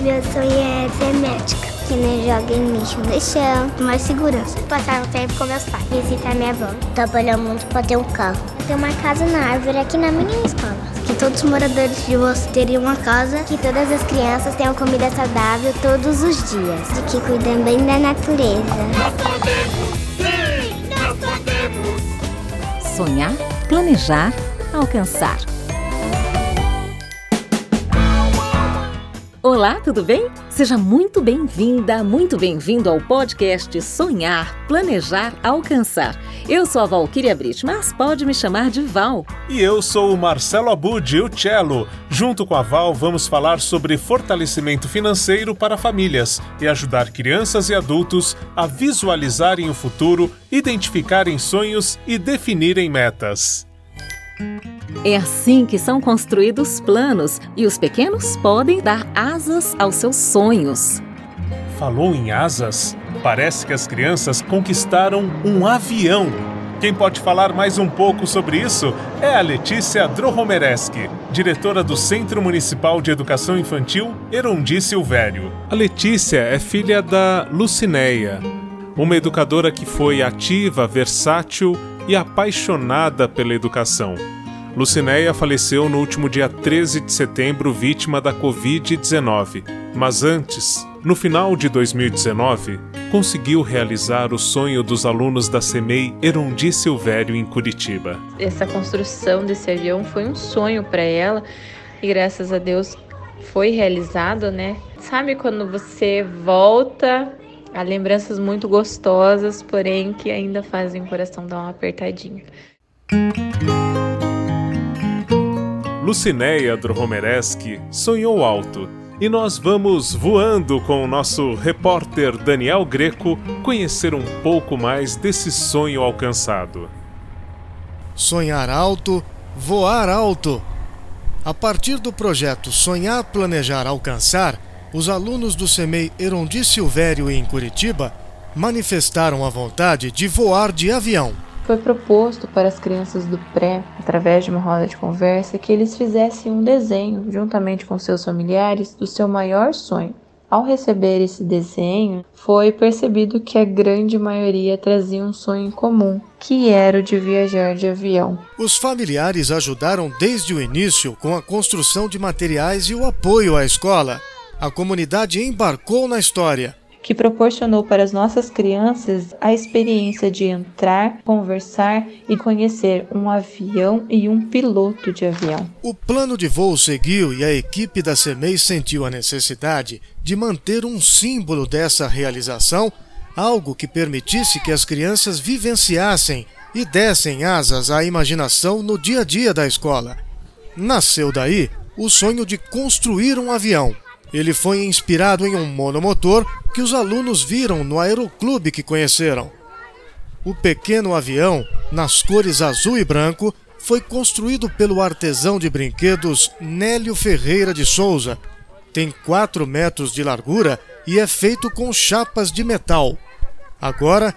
Meu sonho é ser médica, que nem joga em lixo no chão, mais segurança. Passar um tempo com meus pais, visitar minha avó. Trabalhar muito para ter um carro. Ter uma casa na árvore aqui na minha escola. Que todos os moradores de você teriam uma casa, que todas as crianças tenham comida saudável todos os dias. De que cuidem bem da natureza. Nós podemos, sim, nós podemos. Sonhar, planejar, alcançar. Olá, tudo bem? Seja muito bem-vinda, muito bem-vindo ao podcast Sonhar, Planejar, Alcançar. Eu sou a Valquíria Brit, mas pode me chamar de Val. E eu sou o Marcelo Abud, o Cello. Junto com a Val, vamos falar sobre fortalecimento financeiro para famílias e ajudar crianças e adultos a visualizarem o futuro, identificarem sonhos e definirem metas. É assim que são construídos planos e os pequenos podem dar asas aos seus sonhos. Falou em asas? Parece que as crianças conquistaram um avião. Quem pode falar mais um pouco sobre isso é a Letícia Drohomereski, diretora do Centro Municipal de Educação Infantil Erondi Silvério. A Letícia é filha da Lucinéia, uma educadora que foi ativa, versátil e apaixonada pela educação. Lucinéia faleceu no último dia 13 de setembro, vítima da Covid-19. Mas antes, no final de 2019, conseguiu realizar o sonho dos alunos da CEMEI Erondi Silvério em Curitiba. Essa construção desse avião foi um sonho para ela e graças a Deus foi realizado, né? Sabe quando você volta a lembranças muito gostosas, porém que ainda fazem o coração dar uma apertadinha. Lucinéia Drohomereski sonhou alto e nós vamos voando com o nosso repórter Daniel Greco conhecer um pouco mais desse sonho alcançado. Sonhar alto, voar alto. A partir do projeto Sonhar, Planejar, Alcançar, os alunos do CEMEI Erondi Silvério em Curitiba manifestaram a vontade de voar de avião foi proposto para as crianças do pré, através de uma roda de conversa, que eles fizessem um desenho, juntamente com seus familiares, do seu maior sonho. Ao receber esse desenho, foi percebido que a grande maioria trazia um sonho em comum, que era o de viajar de avião. Os familiares ajudaram desde o início com a construção de materiais e o apoio à escola. A comunidade embarcou na história que proporcionou para as nossas crianças a experiência de entrar, conversar e conhecer um avião e um piloto de avião. O plano de voo seguiu e a equipe da CEMEI sentiu a necessidade de manter um símbolo dessa realização, algo que permitisse que as crianças vivenciassem e dessem asas à imaginação no dia a dia da escola. Nasceu daí o sonho de construir um avião ele foi inspirado em um monomotor que os alunos viram no aeroclube que conheceram. O pequeno avião, nas cores azul e branco, foi construído pelo artesão de brinquedos Nélio Ferreira de Souza. Tem 4 metros de largura e é feito com chapas de metal. Agora,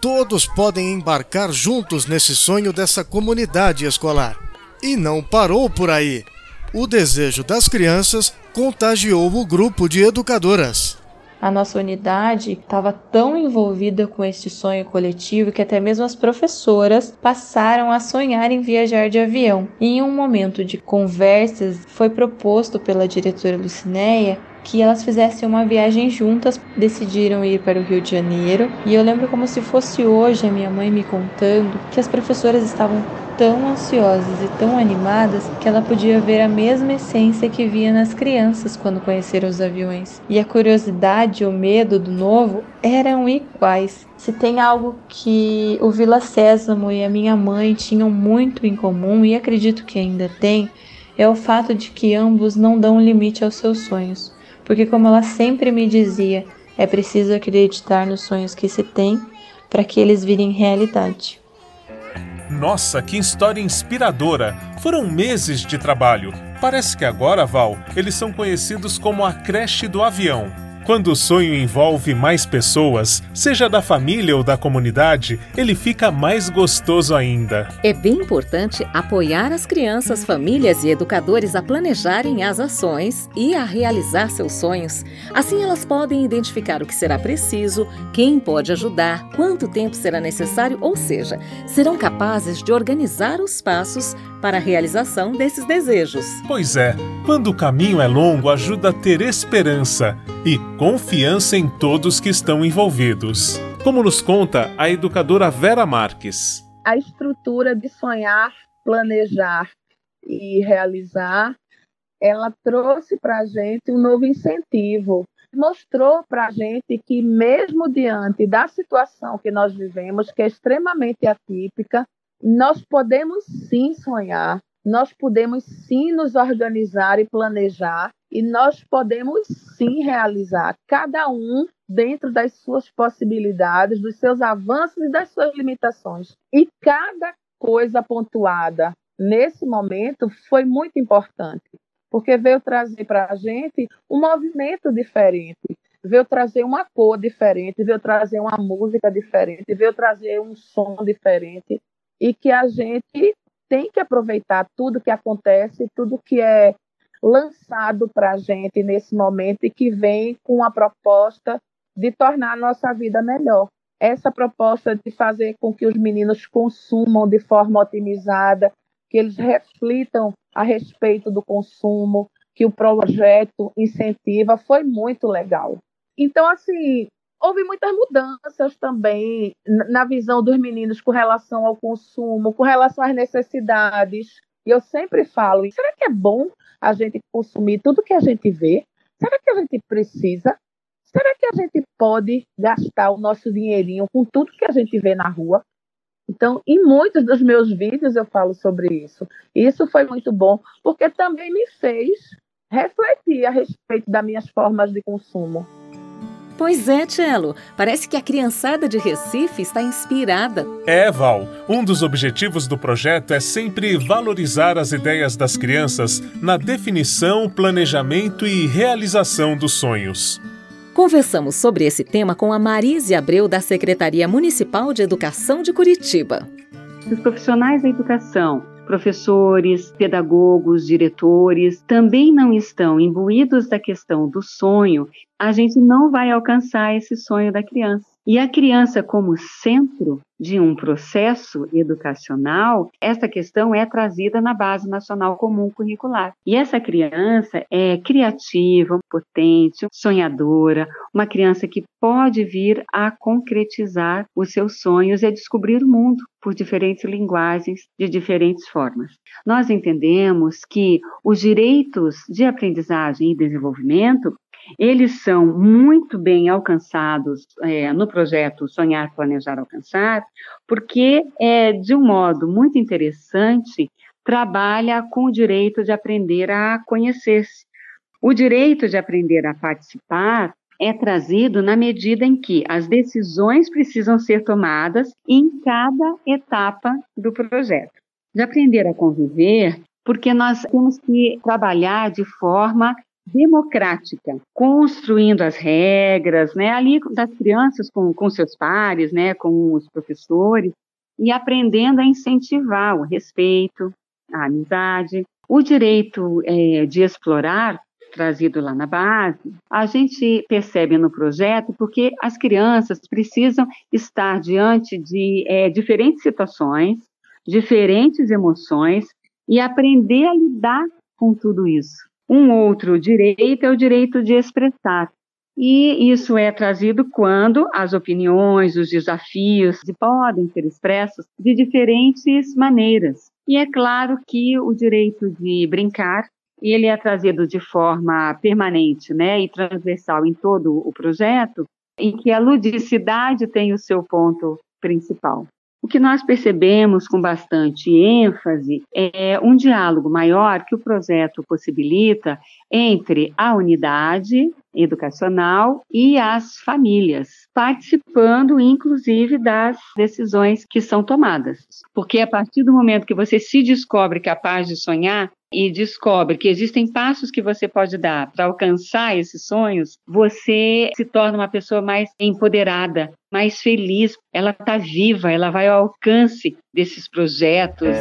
todos podem embarcar juntos nesse sonho dessa comunidade escolar. E não parou por aí. O desejo das crianças contagiou o grupo de educadoras. A nossa unidade estava tão envolvida com este sonho coletivo que até mesmo as professoras passaram a sonhar em viajar de avião. E em um momento de conversas, foi proposto pela diretora Lucinéia que elas fizessem uma viagem juntas, decidiram ir para o Rio de Janeiro. E eu lembro como se fosse hoje a minha mãe me contando que as professoras estavam tão ansiosas e tão animadas que ela podia ver a mesma essência que via nas crianças quando conheceram os aviões. E a curiosidade e o medo do novo eram iguais. Se tem algo que o Vila Sésamo e a minha mãe tinham muito em comum, e acredito que ainda tem, é o fato de que ambos não dão limite aos seus sonhos. Porque, como ela sempre me dizia, é preciso acreditar nos sonhos que se tem para que eles virem realidade. Nossa, que história inspiradora! Foram meses de trabalho. Parece que agora, Val, eles são conhecidos como a creche do avião. Quando o sonho envolve mais pessoas, seja da família ou da comunidade, ele fica mais gostoso ainda. É bem importante apoiar as crianças, famílias e educadores a planejarem as ações e a realizar seus sonhos. Assim, elas podem identificar o que será preciso, quem pode ajudar, quanto tempo será necessário, ou seja, serão capazes de organizar os passos para a realização desses desejos. Pois é, quando o caminho é longo, ajuda a ter esperança e confiança em todos que estão envolvidos. Como nos conta a educadora Vera Marques. A estrutura de sonhar, planejar e realizar, ela trouxe para a gente um novo incentivo. Mostrou para a gente que, mesmo diante da situação que nós vivemos, que é extremamente atípica, nós podemos sim sonhar, nós podemos sim nos organizar e planejar, e nós podemos sim realizar, cada um dentro das suas possibilidades, dos seus avanços e das suas limitações. E cada coisa pontuada nesse momento foi muito importante, porque veio trazer para a gente um movimento diferente, veio trazer uma cor diferente, veio trazer uma música diferente, veio trazer um som diferente e que a gente tem que aproveitar tudo que acontece, tudo que é lançado para a gente nesse momento e que vem com a proposta de tornar a nossa vida melhor. Essa proposta de fazer com que os meninos consumam de forma otimizada, que eles reflitam a respeito do consumo, que o projeto incentiva, foi muito legal. Então, assim, houve muitas mudanças também na visão dos meninos com relação ao consumo, com relação às necessidades. E eu sempre falo: será que é bom a gente consumir tudo que a gente vê? Será que a gente precisa? Será que a gente pode gastar o nosso dinheirinho com tudo que a gente vê na rua? Então, em muitos dos meus vídeos eu falo sobre isso. Isso foi muito bom, porque também me fez refletir a respeito das minhas formas de consumo. Pois é, Tchelo. Parece que a criançada de Recife está inspirada. É, Val. Um dos objetivos do projeto é sempre valorizar as ideias das crianças na definição, planejamento e realização dos sonhos. Conversamos sobre esse tema com a Marise Abreu, da Secretaria Municipal de Educação de Curitiba. Os profissionais da educação professores, pedagogos, diretores também não estão imbuídos da questão do sonho, a gente não vai alcançar esse sonho da criança. E a criança, como centro de um processo educacional, essa questão é trazida na Base Nacional Comum Curricular. E essa criança é criativa, potente, sonhadora, uma criança que pode vir a concretizar os seus sonhos e a descobrir o mundo por diferentes linguagens, de diferentes formas. Nós entendemos que os direitos de aprendizagem e desenvolvimento eles são muito bem alcançados é, no projeto Sonhar, Planejar, Alcançar, porque, é, de um modo muito interessante, trabalha com o direito de aprender a conhecer-se. O direito de aprender a participar é trazido na medida em que as decisões precisam ser tomadas em cada etapa do projeto. De aprender a conviver, porque nós temos que trabalhar de forma democrática, construindo as regras, né, ali das crianças com, com seus pares, né, com os professores, e aprendendo a incentivar o respeito, a amizade, o direito é, de explorar, trazido lá na base, a gente percebe no projeto porque as crianças precisam estar diante de é, diferentes situações, diferentes emoções e aprender a lidar com tudo isso. Um outro direito é o direito de expressar. E isso é trazido quando as opiniões, os desafios podem ser expressos de diferentes maneiras. E é claro que o direito de brincar ele é trazido de forma permanente né, e transversal em todo o projeto, em que a ludicidade tem o seu ponto principal. O que nós percebemos com bastante ênfase é um diálogo maior que o projeto possibilita entre a unidade educacional e as famílias, participando inclusive das decisões que são tomadas. Porque a partir do momento que você se descobre capaz de sonhar, e descobre que existem passos que você pode dar para alcançar esses sonhos, você se torna uma pessoa mais empoderada, mais feliz. Ela está viva, ela vai ao alcance desses projetos.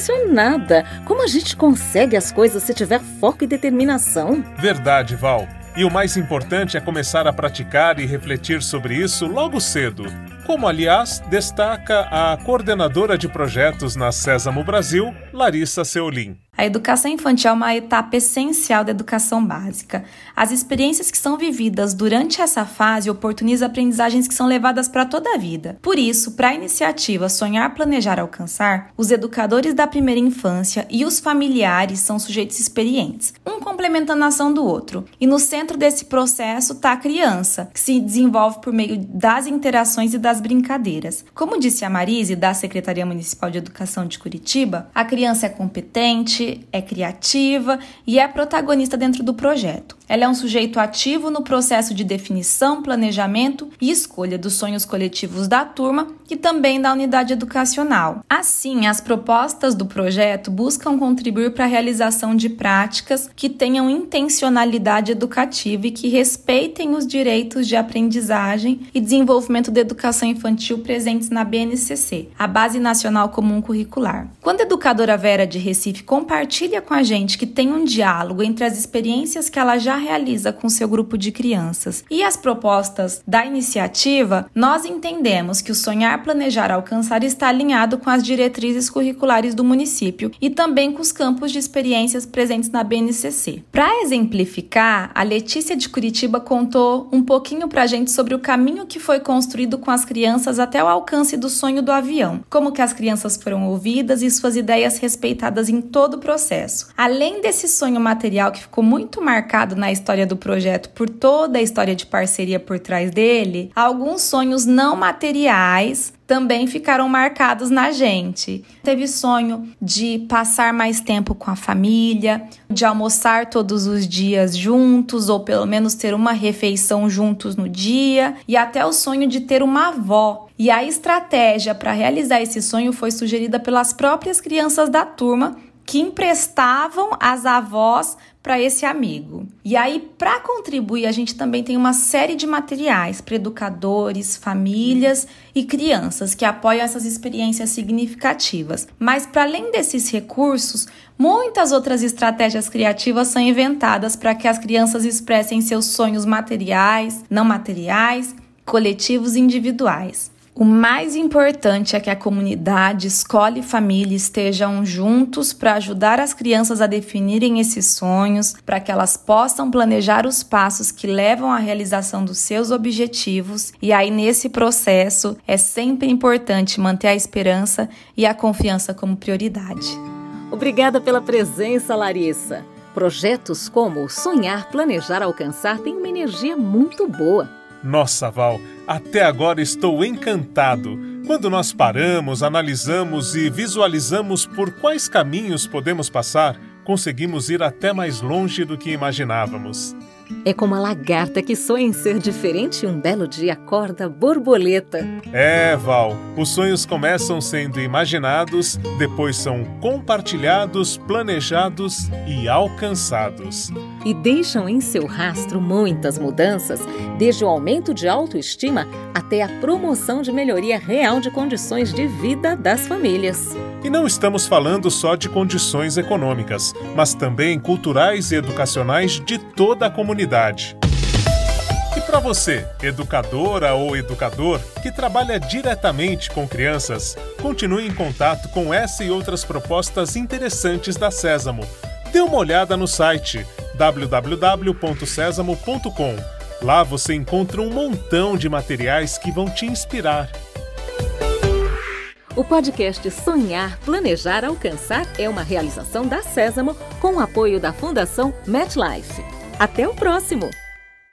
Impressionada. Como a gente consegue as coisas se tiver foco e determinação? Verdade, Val. E o mais importante é começar a praticar e refletir sobre isso logo cedo. Como, aliás, destaca a coordenadora de projetos na Sésamo Brasil, Larissa Seolim. A educação infantil é uma etapa essencial da educação básica. As experiências que são vividas durante essa fase oportunizam aprendizagens que são levadas para toda a vida. Por isso, para a iniciativa Sonhar, Planejar, Alcançar, os educadores da primeira infância e os familiares são sujeitos experientes, um complementando a ação do outro. E no centro desse processo está a criança, que se desenvolve por meio das interações e das brincadeiras. Como disse a Marise, da Secretaria Municipal de Educação de Curitiba, a criança é competente, é criativa e é protagonista dentro do projeto. Ela é um sujeito ativo no processo de definição, planejamento e escolha dos sonhos coletivos da turma e também da unidade educacional. Assim, as propostas do projeto buscam contribuir para a realização de práticas que tenham intencionalidade educativa e que respeitem os direitos de aprendizagem e desenvolvimento da educação infantil presentes na BNCC, a Base Nacional Comum Curricular. Quando a educadora Vera de Recife compartilha com a gente que tem um diálogo entre as experiências que ela já realiza com seu grupo de crianças e as propostas da iniciativa, nós entendemos que o sonhar, planejar, alcançar está alinhado com as diretrizes curriculares do município e também com os campos de experiências presentes na BNCC. Para exemplificar, a Letícia de Curitiba contou um pouquinho para a gente sobre o caminho que foi construído com as crianças até o alcance do sonho do avião, como que as crianças foram ouvidas e suas ideias respeitadas em todo processo. Além desse sonho material que ficou muito marcado na história do projeto por toda a história de parceria por trás dele, alguns sonhos não materiais também ficaram marcados na gente. Teve sonho de passar mais tempo com a família, de almoçar todos os dias juntos, ou pelo menos ter uma refeição juntos no dia, e até o sonho de ter uma avó. E a estratégia para realizar esse sonho foi sugerida pelas próprias crianças da turma que emprestavam as avós para esse amigo. E aí, para contribuir, a gente também tem uma série de materiais para educadores, famílias e crianças que apoiam essas experiências significativas. Mas, para além desses recursos, muitas outras estratégias criativas são inventadas para que as crianças expressem seus sonhos materiais, não materiais, coletivos e individuais. O mais importante é que a comunidade, escola e família estejam juntos para ajudar as crianças a definirem esses sonhos, para que elas possam planejar os passos que levam à realização dos seus objetivos. E aí, nesse processo, é sempre importante manter a esperança e a confiança como prioridade. Obrigada pela presença, Larissa. Projetos como Sonhar, Planejar, Alcançar têm uma energia muito boa. Nossa, Val, até agora estou encantado. Quando nós paramos, analisamos e visualizamos por quais caminhos podemos passar, conseguimos ir até mais longe do que imaginávamos. É como a lagarta que sonha em ser diferente e um belo dia acorda borboleta. É, Val, os sonhos começam sendo imaginados, depois são compartilhados, planejados e alcançados. E deixam em seu rastro muitas mudanças, desde o aumento de autoestima até a promoção de melhoria real de condições de vida das famílias. E não estamos falando só de condições econômicas, mas também culturais e educacionais de toda a comunidade. E para você, educadora ou educador que trabalha diretamente com crianças, continue em contato com essa e outras propostas interessantes da Sésamo. Dê uma olhada no site www.sesamo.com. Lá você encontra um montão de materiais que vão te inspirar. O podcast Sonhar, Planejar, Alcançar é uma realização da Sésamo com o apoio da Fundação MetLife. Até o próximo!